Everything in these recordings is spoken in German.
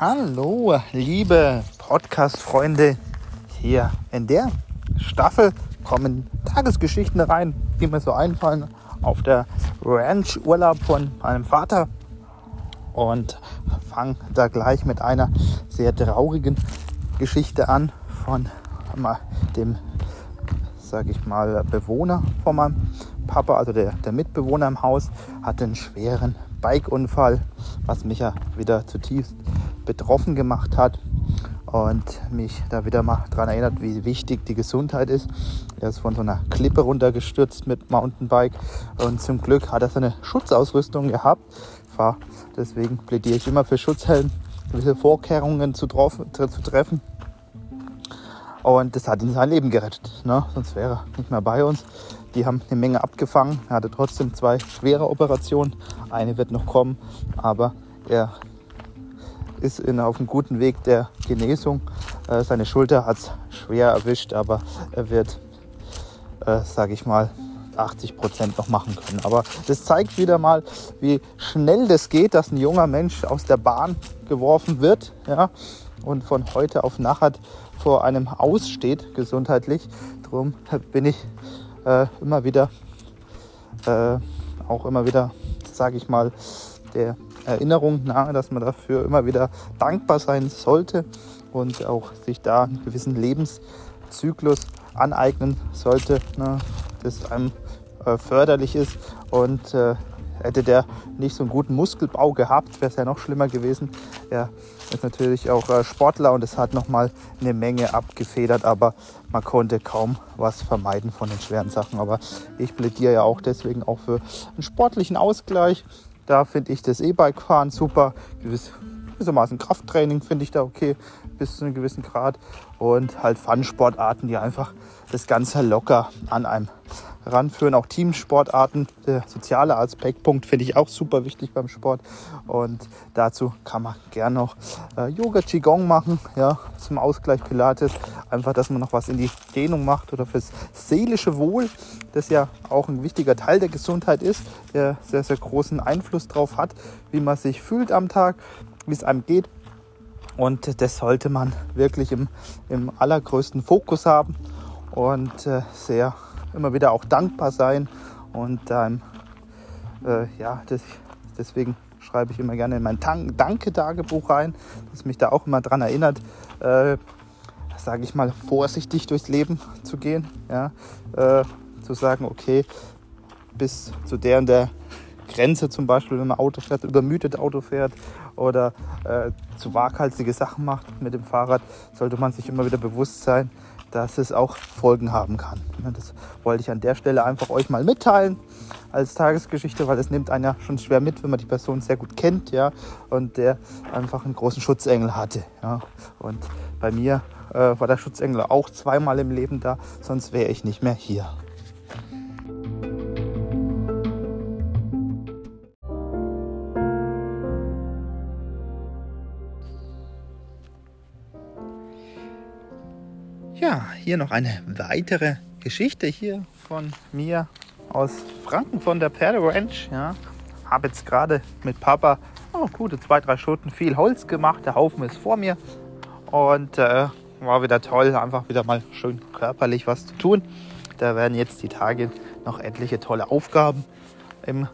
Hallo, liebe Podcast-Freunde. Hier in der Staffel kommen Tagesgeschichten rein, die mir so einfallen auf der Ranch Urlaub von meinem Vater. Und fange da gleich mit einer sehr traurigen Geschichte an von dem, sage ich mal, Bewohner von meinem Papa, also der, der Mitbewohner im Haus, hatte einen schweren Bikeunfall, was mich ja wieder zutiefst betroffen gemacht hat und mich da wieder mal daran erinnert, wie wichtig die Gesundheit ist. Er ist von so einer Klippe runtergestürzt mit Mountainbike und zum Glück hat er seine Schutzausrüstung gehabt. Deswegen plädiere ich immer für Schutzhelm, gewisse Vorkehrungen zu, zu treffen. Und das hat ihm sein Leben gerettet. Ne? Sonst wäre er nicht mehr bei uns. Die haben eine Menge abgefangen. Er hatte trotzdem zwei schwere Operationen. Eine wird noch kommen, aber er ist in, auf einem guten Weg der Genesung. Äh, seine Schulter hat es schwer erwischt, aber er wird, äh, sage ich mal, 80 Prozent noch machen können. Aber das zeigt wieder mal, wie schnell das geht, dass ein junger Mensch aus der Bahn geworfen wird ja, und von heute auf nachher vor einem aussteht, gesundheitlich. Darum bin ich äh, immer wieder, äh, auch immer wieder, sage ich mal, der Erinnerung nahe, dass man dafür immer wieder dankbar sein sollte und auch sich da einen gewissen Lebenszyklus aneignen sollte, ne, das einem äh, förderlich ist. Und äh, hätte der nicht so einen guten Muskelbau gehabt, wäre es ja noch schlimmer gewesen. Er ist natürlich auch äh, Sportler und es hat nochmal eine Menge abgefedert, aber man konnte kaum was vermeiden von den schweren Sachen. Aber ich plädiere ja auch deswegen auch für einen sportlichen Ausgleich da finde ich das E-Bike-Fahren super. Gewiss, gewissermaßen Krafttraining finde ich da okay, bis zu einem gewissen Grad. Und halt Fun-Sportarten, die einfach das Ganze locker an einem ranführen. Auch Teamsportarten, der soziale Aspektpunkt finde ich auch super wichtig beim Sport. Und dazu kann man gerne noch äh, Yoga Qigong machen, ja, zum Ausgleich Pilates. Einfach, dass man noch was in die Dehnung macht oder fürs seelische Wohl, das ja auch ein wichtiger Teil der Gesundheit ist, der sehr, sehr großen Einfluss darauf hat, wie man sich fühlt am Tag, wie es einem geht. Und das sollte man wirklich im, im allergrößten Fokus haben und äh, sehr immer wieder auch dankbar sein und ähm, äh, ja, das, deswegen schreibe ich immer gerne in mein Danke-Tagebuch rein, das mich da auch immer daran erinnert, äh, sage ich mal, vorsichtig durchs Leben zu gehen. Ja? Äh, zu sagen, okay, bis zu der und der Grenze zum Beispiel, wenn man Auto fährt, übermüdet Auto fährt oder äh, zu waghalsige Sachen macht mit dem Fahrrad, sollte man sich immer wieder bewusst sein, dass es auch Folgen haben kann. Das wollte ich an der Stelle einfach euch mal mitteilen als Tagesgeschichte, weil es nimmt einen ja schon schwer mit, wenn man die Person sehr gut kennt, ja, und der einfach einen großen Schutzengel hatte, ja. Und bei mir äh, war der Schutzengel auch zweimal im Leben da, sonst wäre ich nicht mehr hier. Hier noch eine weitere Geschichte hier von mir aus Franken von der Pferderanch. Ja, habe jetzt gerade mit Papa oh, gute zwei, drei Stunden viel Holz gemacht. Der Haufen ist vor mir und äh, war wieder toll, einfach wieder mal schön körperlich was zu tun. Da werden jetzt die Tage noch etliche tolle Aufgaben im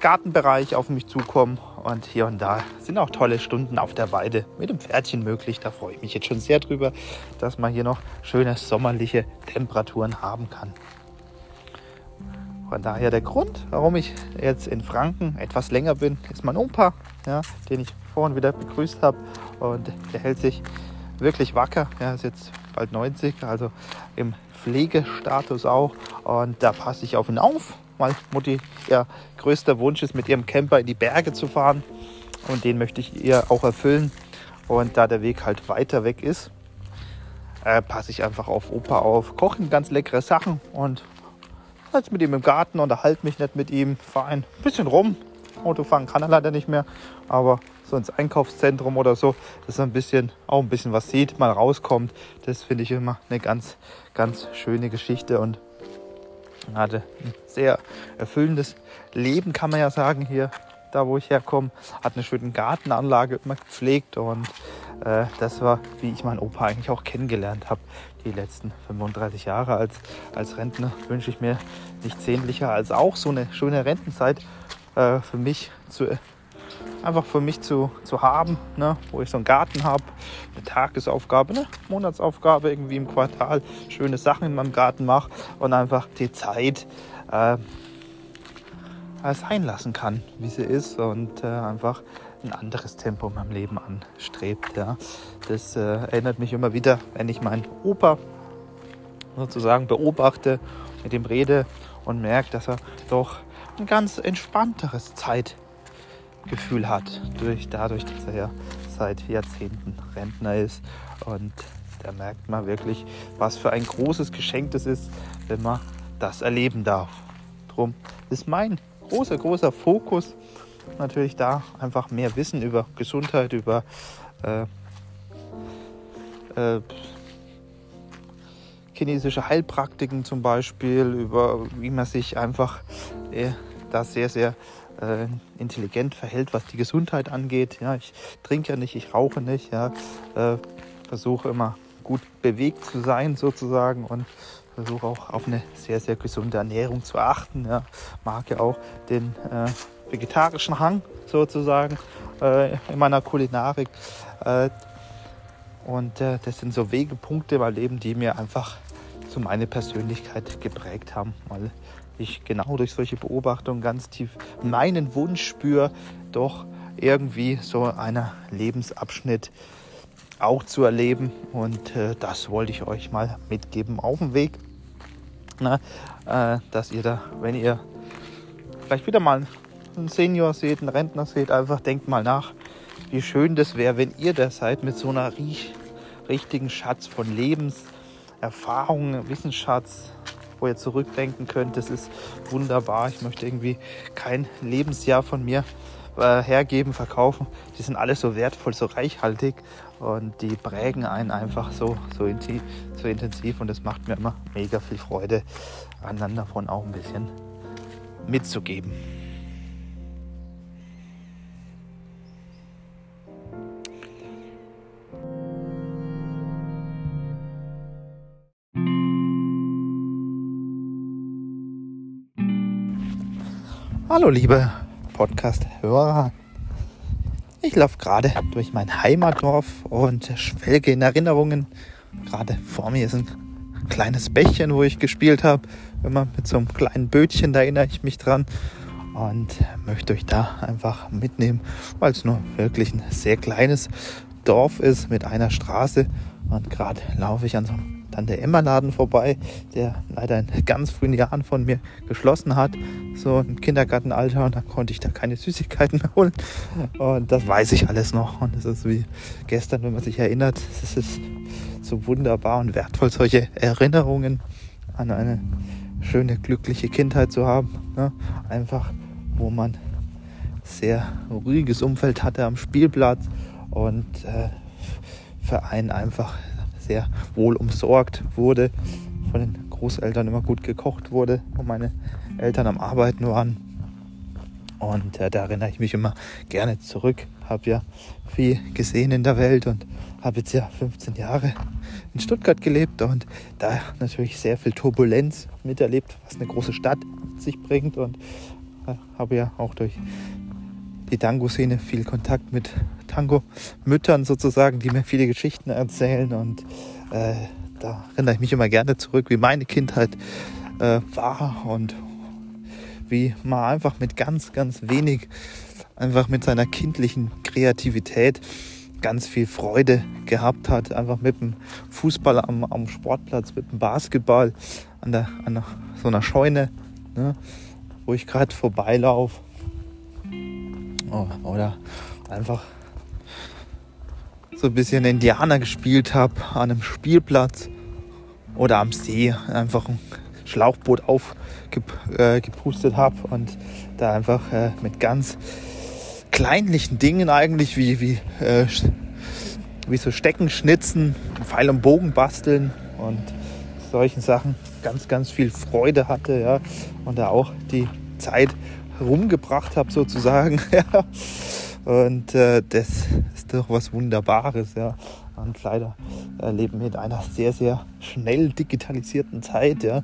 Gartenbereich auf mich zukommen. Und hier und da sind auch tolle Stunden auf der Weide mit dem Pferdchen möglich. Da freue ich mich jetzt schon sehr drüber, dass man hier noch schöne sommerliche Temperaturen haben kann. Von daher der Grund, warum ich jetzt in Franken etwas länger bin, ist mein Opa, ja, den ich vorhin wieder begrüßt habe. Und der hält sich wirklich wacker. Er ist jetzt bald 90, also im Pflegestatus auch. Und da passe ich auf ihn auf weil Mutti ihr größter Wunsch ist, mit ihrem Camper in die Berge zu fahren. Und den möchte ich ihr auch erfüllen. Und da der Weg halt weiter weg ist, äh, passe ich einfach auf Opa auf, koche ganz leckere Sachen und jetzt mit ihm im Garten, unterhalte mich nicht mit ihm, fahre ein bisschen rum. Auto fahren kann er leider nicht mehr, aber so ins Einkaufszentrum oder so, dass er ein bisschen, auch ein bisschen was sieht, mal rauskommt, das finde ich immer eine ganz, ganz schöne Geschichte und hatte ein sehr erfüllendes Leben, kann man ja sagen, hier da wo ich herkomme, hat eine schöne Gartenanlage immer gepflegt und äh, das war, wie ich meinen Opa eigentlich auch kennengelernt habe. Die letzten 35 Jahre als, als Rentner wünsche ich mir nichts sehnlicher als auch so eine schöne Rentenzeit äh, für mich zu einfach für mich zu, zu haben, ne? wo ich so einen Garten habe, eine Tagesaufgabe, eine Monatsaufgabe irgendwie im Quartal, schöne Sachen in meinem Garten mache und einfach die Zeit äh, sein lassen kann, wie sie ist und äh, einfach ein anderes Tempo in meinem Leben anstrebt. Ja. Das äh, erinnert mich immer wieder, wenn ich meinen Opa sozusagen beobachte, mit ihm rede und merke, dass er doch ein ganz entspannteres Zeitgefühl hat, durch, dadurch, dass er ja seit Jahrzehnten Rentner ist. Und da merkt man wirklich, was für ein großes Geschenk das ist, wenn man das erleben darf. Drum ist mein großer, großer Fokus natürlich da einfach mehr Wissen über Gesundheit, über äh, äh, chinesische Heilpraktiken zum Beispiel, über wie man sich einfach äh, da sehr, sehr äh, intelligent verhält, was die Gesundheit angeht. Ja, ich trinke ja nicht, ich rauche nicht, ja, äh, versuche immer gut bewegt zu sein sozusagen und versuche auch auf eine sehr, sehr gesunde Ernährung zu achten. Ja. Mag ja auch den äh, vegetarischen Hang sozusagen äh, in meiner Kulinarik. Äh, und äh, das sind so Wegepunkte in meinem Leben, die mir einfach so meine Persönlichkeit geprägt haben, weil ich genau durch solche Beobachtungen ganz tief meinen Wunsch spüre, doch irgendwie so einen Lebensabschnitt auch zu erleben. Und äh, das wollte ich euch mal mitgeben auf dem Weg. Na, äh, dass ihr da, wenn ihr vielleicht wieder mal einen Senior seht, einen Rentner seht, einfach denkt mal nach, wie schön das wäre, wenn ihr da seid mit so einer richtigen Schatz von Lebenserfahrungen, Wissensschatz, wo ihr zurückdenken könnt. Das ist wunderbar. Ich möchte irgendwie kein Lebensjahr von mir äh, hergeben, verkaufen. Die sind alle so wertvoll, so reichhaltig und die prägen einen einfach so, so, intensiv, so intensiv und es macht mir immer mega viel Freude, anderen davon auch ein bisschen mitzugeben. Hallo liebe Podcast-Hörer. Ich laufe gerade durch mein Heimatdorf und schwelge in Erinnerungen. Gerade vor mir ist ein kleines Bächchen, wo ich gespielt habe. Immer mit so einem kleinen Bötchen, da erinnere ich mich dran. Und möchte euch da einfach mitnehmen, weil es nur wirklich ein sehr kleines Dorf ist mit einer Straße. Und gerade laufe ich an so einem an der Emma-Laden vorbei, der leider in ganz frühen Jahren von mir geschlossen hat, so im Kindergartenalter und da konnte ich da keine Süßigkeiten mehr holen. Und das weiß ich alles noch. Und es ist wie gestern, wenn man sich erinnert, es ist so wunderbar und wertvoll, solche Erinnerungen an eine schöne, glückliche Kindheit zu haben. Ne? Einfach, wo man sehr ruhiges Umfeld hatte am Spielplatz und äh, für einen einfach sehr wohl umsorgt wurde, von den Großeltern immer gut gekocht wurde, wo meine Eltern am Arbeiten waren. Und äh, da erinnere ich mich immer gerne zurück. Habe ja viel gesehen in der Welt und habe jetzt ja 15 Jahre in Stuttgart gelebt und da natürlich sehr viel Turbulenz miterlebt, was eine große Stadt sich bringt und äh, habe ja auch durch die Tango-Szene viel Kontakt mit Tango-Müttern sozusagen, die mir viele Geschichten erzählen. Und äh, da erinnere ich mich immer gerne zurück, wie meine Kindheit äh, war und wie man einfach mit ganz, ganz wenig, einfach mit seiner kindlichen Kreativität ganz viel Freude gehabt hat. Einfach mit dem Fußball am, am Sportplatz, mit dem Basketball an, der, an so einer Scheune, ne, wo ich gerade vorbeilaufe. Oh, oder? Einfach so ein bisschen Indianer gespielt habe an einem Spielplatz oder am See einfach ein Schlauchboot aufgepustet äh, habe und da einfach äh, mit ganz kleinlichen Dingen eigentlich wie, wie, äh, wie so Stecken schnitzen, Pfeil und Bogen basteln und solchen Sachen ganz, ganz viel Freude hatte ja, und da auch die Zeit rumgebracht habe sozusagen. Und äh, das ist doch was Wunderbares. Ja. Und leider äh, leben wir in einer sehr, sehr schnell digitalisierten Zeit. Ja.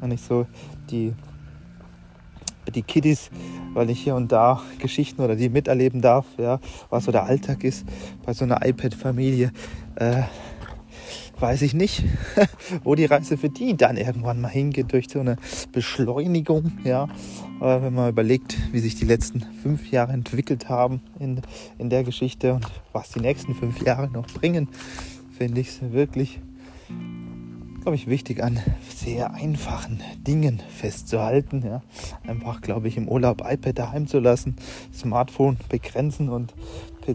Wenn ich so die, die Kiddies, weil ich hier und da Geschichten oder die miterleben darf, ja, was so der Alltag ist bei so einer iPad-Familie, äh, weiß ich nicht, wo die Reise für die dann irgendwann mal hingeht durch so eine Beschleunigung. Ja, aber wenn man überlegt, wie sich die letzten fünf Jahre entwickelt haben in, in der Geschichte und was die nächsten fünf Jahre noch bringen, finde ich es wirklich, glaube ich, wichtig, an sehr einfachen Dingen festzuhalten. Ja. Einfach, glaube ich, im Urlaub iPad daheim zu lassen, Smartphone begrenzen und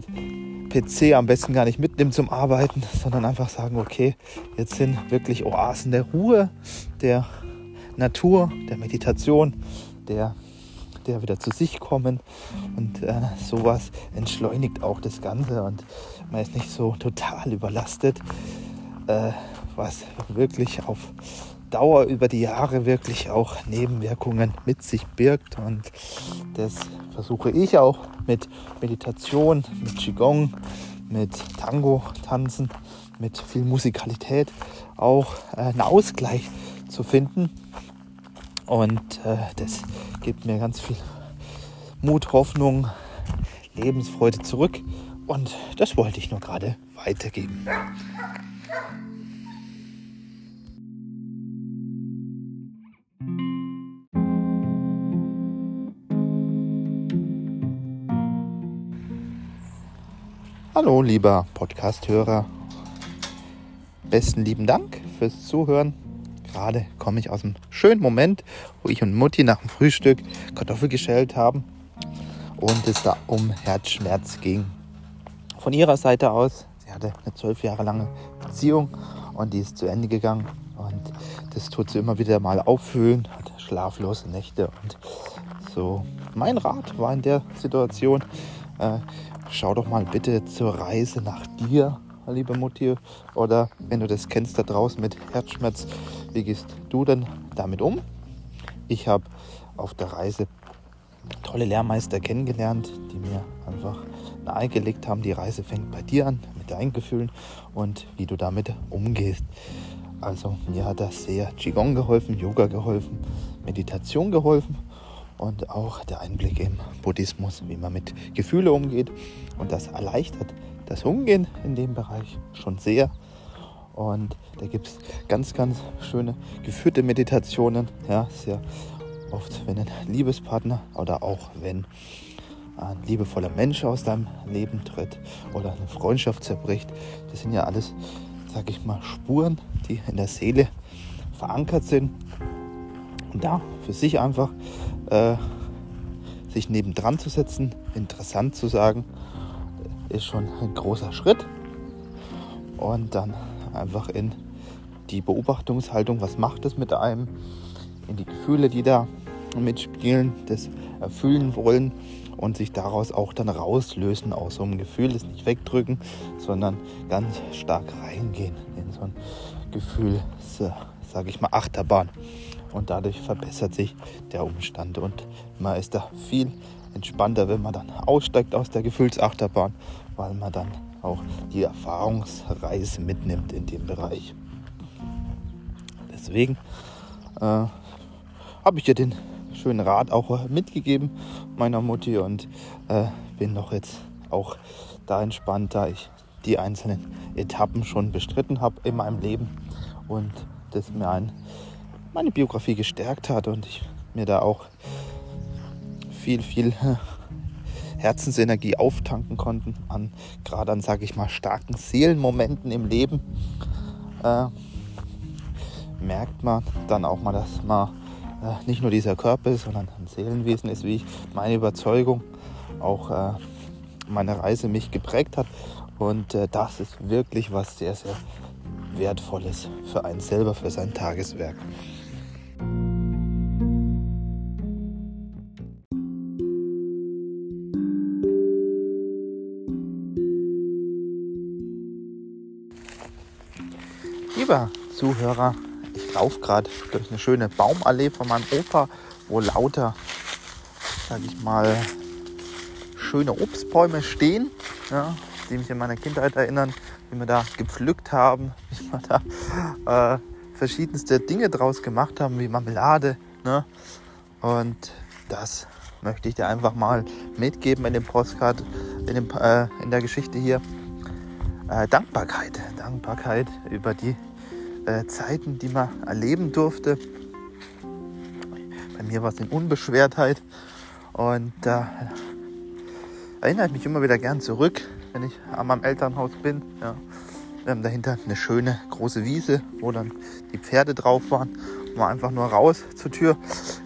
PC am besten gar nicht mitnehmen zum Arbeiten, sondern einfach sagen, okay, jetzt sind wirklich Oasen der Ruhe, der Natur, der Meditation, der, der wieder zu sich kommen und äh, sowas entschleunigt auch das Ganze und man ist nicht so total überlastet, äh, was wirklich auf Dauer über die Jahre wirklich auch Nebenwirkungen mit sich birgt. Und das versuche ich auch mit Meditation, mit Qigong, mit Tango tanzen, mit viel Musikalität auch äh, einen Ausgleich zu finden. Und äh, das gibt mir ganz viel Mut, Hoffnung, Lebensfreude zurück. Und das wollte ich nur gerade weitergeben. Hallo, lieber Podcast-Hörer. Besten lieben Dank fürs Zuhören. Gerade komme ich aus einem schönen Moment, wo ich und Mutti nach dem Frühstück Kartoffel geschält haben und es da um Herzschmerz ging. Von ihrer Seite aus, sie hatte eine zwölf Jahre lange Beziehung und die ist zu Ende gegangen und das tut sie immer wieder mal auffühlen, hat schlaflose Nächte und so. Mein Rat war in der Situation, äh, schau doch mal bitte zur Reise nach dir, liebe Mutti. Oder wenn du das kennst da draußen mit Herzschmerz, wie gehst du denn damit um? Ich habe auf der Reise tolle Lehrmeister kennengelernt, die mir einfach nahegelegt haben, die Reise fängt bei dir an, mit deinen Gefühlen und wie du damit umgehst. Also mir hat das sehr Qigong geholfen, Yoga geholfen, Meditation geholfen und auch der Einblick im Buddhismus, wie man mit Gefühlen umgeht. Und das erleichtert das Umgehen in dem Bereich schon sehr. Und da gibt es ganz, ganz schöne geführte Meditationen. Ja, sehr oft, wenn ein Liebespartner oder auch wenn ein liebevoller Mensch aus deinem Leben tritt oder eine Freundschaft zerbricht. Das sind ja alles, sag ich mal, Spuren, die in der Seele verankert sind. Und da für sich einfach äh, sich nebendran zu setzen, interessant zu sagen, ist schon ein großer Schritt. Und dann einfach in die Beobachtungshaltung, was macht es mit einem, in die Gefühle, die da mitspielen, das erfüllen wollen und sich daraus auch dann rauslösen aus so einem Gefühl, das nicht wegdrücken, sondern ganz stark reingehen in so ein Gefühl, sage ich mal, Achterbahn und dadurch verbessert sich der Umstand. Und man ist da viel entspannter, wenn man dann aussteigt aus der Gefühlsachterbahn, weil man dann auch die Erfahrungsreise mitnimmt in dem Bereich. Deswegen äh, habe ich dir den schönen Rat auch mitgegeben meiner Mutti. Und äh, bin noch jetzt auch da entspannt, da ich die einzelnen Etappen schon bestritten habe in meinem Leben. Und das mir ein meine Biografie gestärkt hat und ich mir da auch viel, viel Herzensenergie auftanken konnten, an, gerade an, sage ich mal, starken Seelenmomenten im Leben, äh, merkt man dann auch mal, dass man äh, nicht nur dieser Körper ist, sondern ein Seelenwesen ist, wie ich meine Überzeugung auch äh, meine Reise mich geprägt hat. Und äh, das ist wirklich was sehr, sehr Wertvolles für einen selber, für sein Tageswerk. Lieber Zuhörer, ich laufe gerade durch eine schöne Baumallee von meinem Opa, wo lauter sag ich mal, schöne Obstbäume stehen, ja, die mich in meiner Kindheit erinnern, wie wir da gepflückt haben, wie wir da äh, verschiedenste Dinge draus gemacht haben, wie Marmelade. Ne? Und das möchte ich dir einfach mal mitgeben in dem Postcard, in, dem, äh, in der Geschichte hier. Äh, Dankbarkeit. Dankbarkeit über die äh, Zeiten, die man erleben durfte. Bei mir war es in Unbeschwertheit. Und da erinnere ich mich immer wieder gern zurück, wenn ich an meinem Elternhaus bin. Ja. Wir haben dahinter eine schöne große Wiese, wo dann die Pferde drauf waren. Man einfach nur raus zur Tür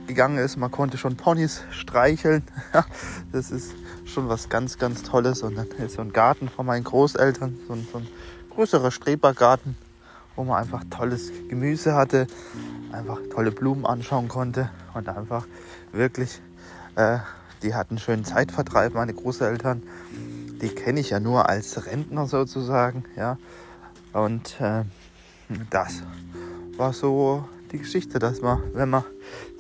gegangen ist. Man konnte schon Ponys streicheln. Das ist schon was ganz, ganz Tolles. Und dann ist so ein Garten von meinen Großeltern, so ein, so ein größerer Strebergarten, wo man einfach tolles Gemüse hatte, einfach tolle Blumen anschauen konnte und einfach wirklich, äh, die hatten schönen Zeitvertreib, meine Großeltern. Die kenne ich ja nur als Rentner sozusagen, ja. Und äh, das war so die Geschichte, dass man, wenn man,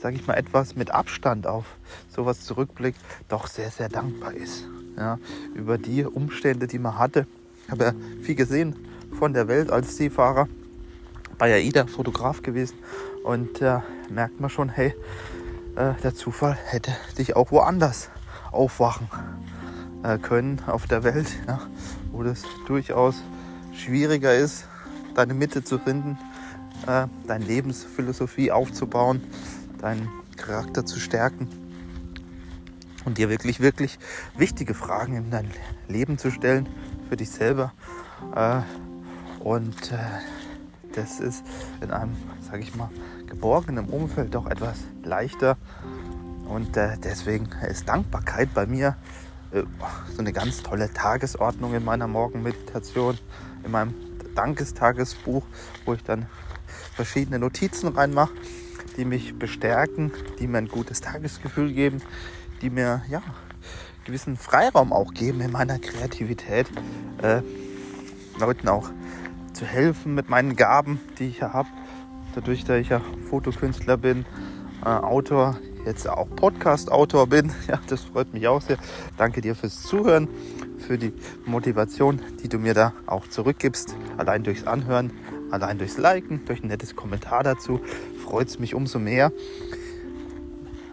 sage ich mal, etwas mit Abstand auf sowas zurückblickt, doch sehr, sehr dankbar ist. Ja, über die Umstände, die man hatte. Ich habe ja viel gesehen von der Welt als Seefahrer. Bei AIDA Fotograf gewesen. Und äh, merkt man schon, hey, äh, der Zufall hätte dich auch woanders aufwachen äh, können auf der Welt, ja, wo das durchaus schwieriger ist, deine Mitte zu finden, äh, deine Lebensphilosophie aufzubauen, deinen Charakter zu stärken und dir wirklich, wirklich wichtige Fragen in dein Leben zu stellen für dich selber. Äh, und äh, das ist in einem, sage ich mal, geborgenen Umfeld doch etwas leichter. Und äh, deswegen ist Dankbarkeit bei mir äh, so eine ganz tolle Tagesordnung in meiner Morgenmeditation, in meinem Dankestagesbuch, wo ich dann verschiedene Notizen reinmache, die mich bestärken, die mir ein gutes Tagesgefühl geben, die mir ja gewissen Freiraum auch geben in meiner Kreativität, äh, Leuten auch zu helfen mit meinen Gaben, die ich habe. Dadurch, dass ich ja Fotokünstler bin, äh, Autor, jetzt auch Podcast-Autor bin. Ja, das freut mich auch sehr. Danke dir fürs Zuhören, für die Motivation, die du mir da auch zurückgibst. Allein durchs Anhören, allein durchs Liken, durch ein nettes Kommentar dazu freut es mich umso mehr.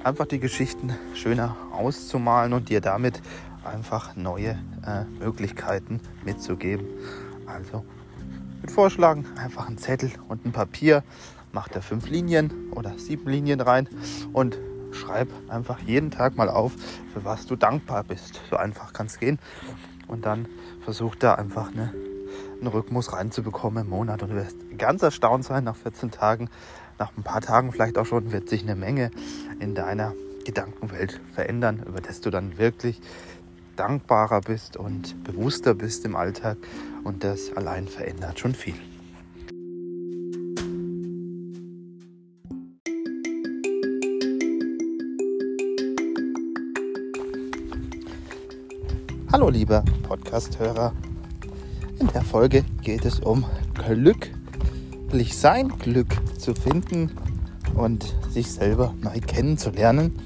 Einfach die Geschichten schöner auszumalen und dir damit einfach neue äh, Möglichkeiten mitzugeben. Also würde vorschlagen, einfach einen Zettel und ein Papier, macht da fünf Linien oder sieben Linien rein und schreib einfach jeden Tag mal auf, für was du dankbar bist. So einfach kann es gehen. Und dann versuch da einfach eine, einen Rhythmus reinzubekommen im Monat. Und du wirst ganz erstaunt sein, nach 14 Tagen, nach ein paar Tagen vielleicht auch schon, wird sich eine Menge in deiner Gedankenwelt verändern, über das du dann wirklich dankbarer bist und bewusster bist im Alltag. Und das allein verändert schon viel. Hallo liebe Podcast-Hörer. In der Folge geht es um glücklich sein, Glück zu finden und sich selber neu kennenzulernen.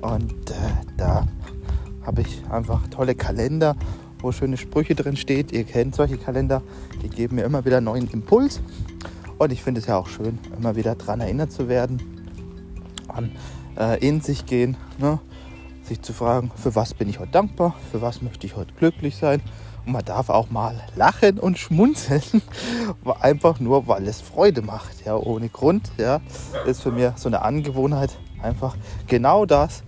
Und äh, da habe ich einfach tolle Kalender, wo schöne Sprüche drin steht. Ihr kennt solche Kalender, die geben mir immer wieder neuen Impuls. Und ich finde es ja auch schön, immer wieder daran erinnert zu werden, an äh, in sich gehen. Ne? sich zu fragen, für was bin ich heute dankbar, für was möchte ich heute glücklich sein. Und man darf auch mal lachen und schmunzeln, einfach nur, weil es Freude macht, ja, ohne Grund. Ja, ist für mich so eine Angewohnheit, einfach genau das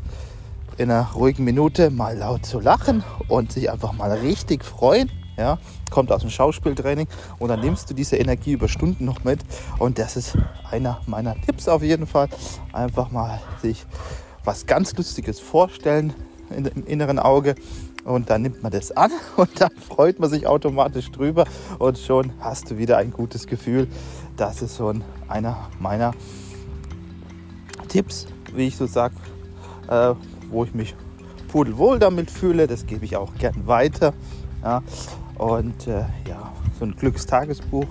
in einer ruhigen Minute mal laut zu lachen und sich einfach mal richtig freuen. Ja, kommt aus dem Schauspieltraining und dann nimmst du diese Energie über Stunden noch mit. Und das ist einer meiner Tipps auf jeden Fall. Einfach mal sich was ganz Lustiges vorstellen im inneren Auge und dann nimmt man das an und dann freut man sich automatisch drüber und schon hast du wieder ein gutes Gefühl. Das ist so ein, einer meiner Tipps, wie ich so sage, äh, wo ich mich pudelwohl damit fühle. Das gebe ich auch gern weiter. Ja. Und äh, ja, so ein Glückstagesbuch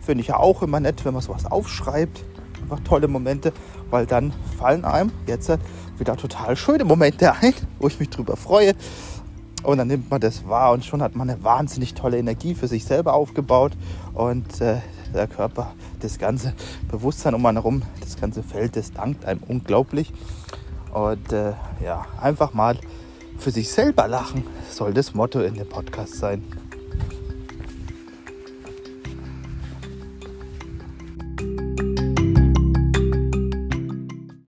finde ich ja auch immer nett, wenn man sowas aufschreibt. Einfach tolle Momente, weil dann fallen einem jetzt wieder total schöne Momente ein, wo ich mich drüber freue. Und dann nimmt man das wahr und schon hat man eine wahnsinnig tolle Energie für sich selber aufgebaut. Und äh, der Körper, das ganze Bewusstsein um einen herum, das ganze Feld, das dankt einem unglaublich. Und äh, ja, einfach mal für sich selber lachen soll das Motto in dem Podcast sein.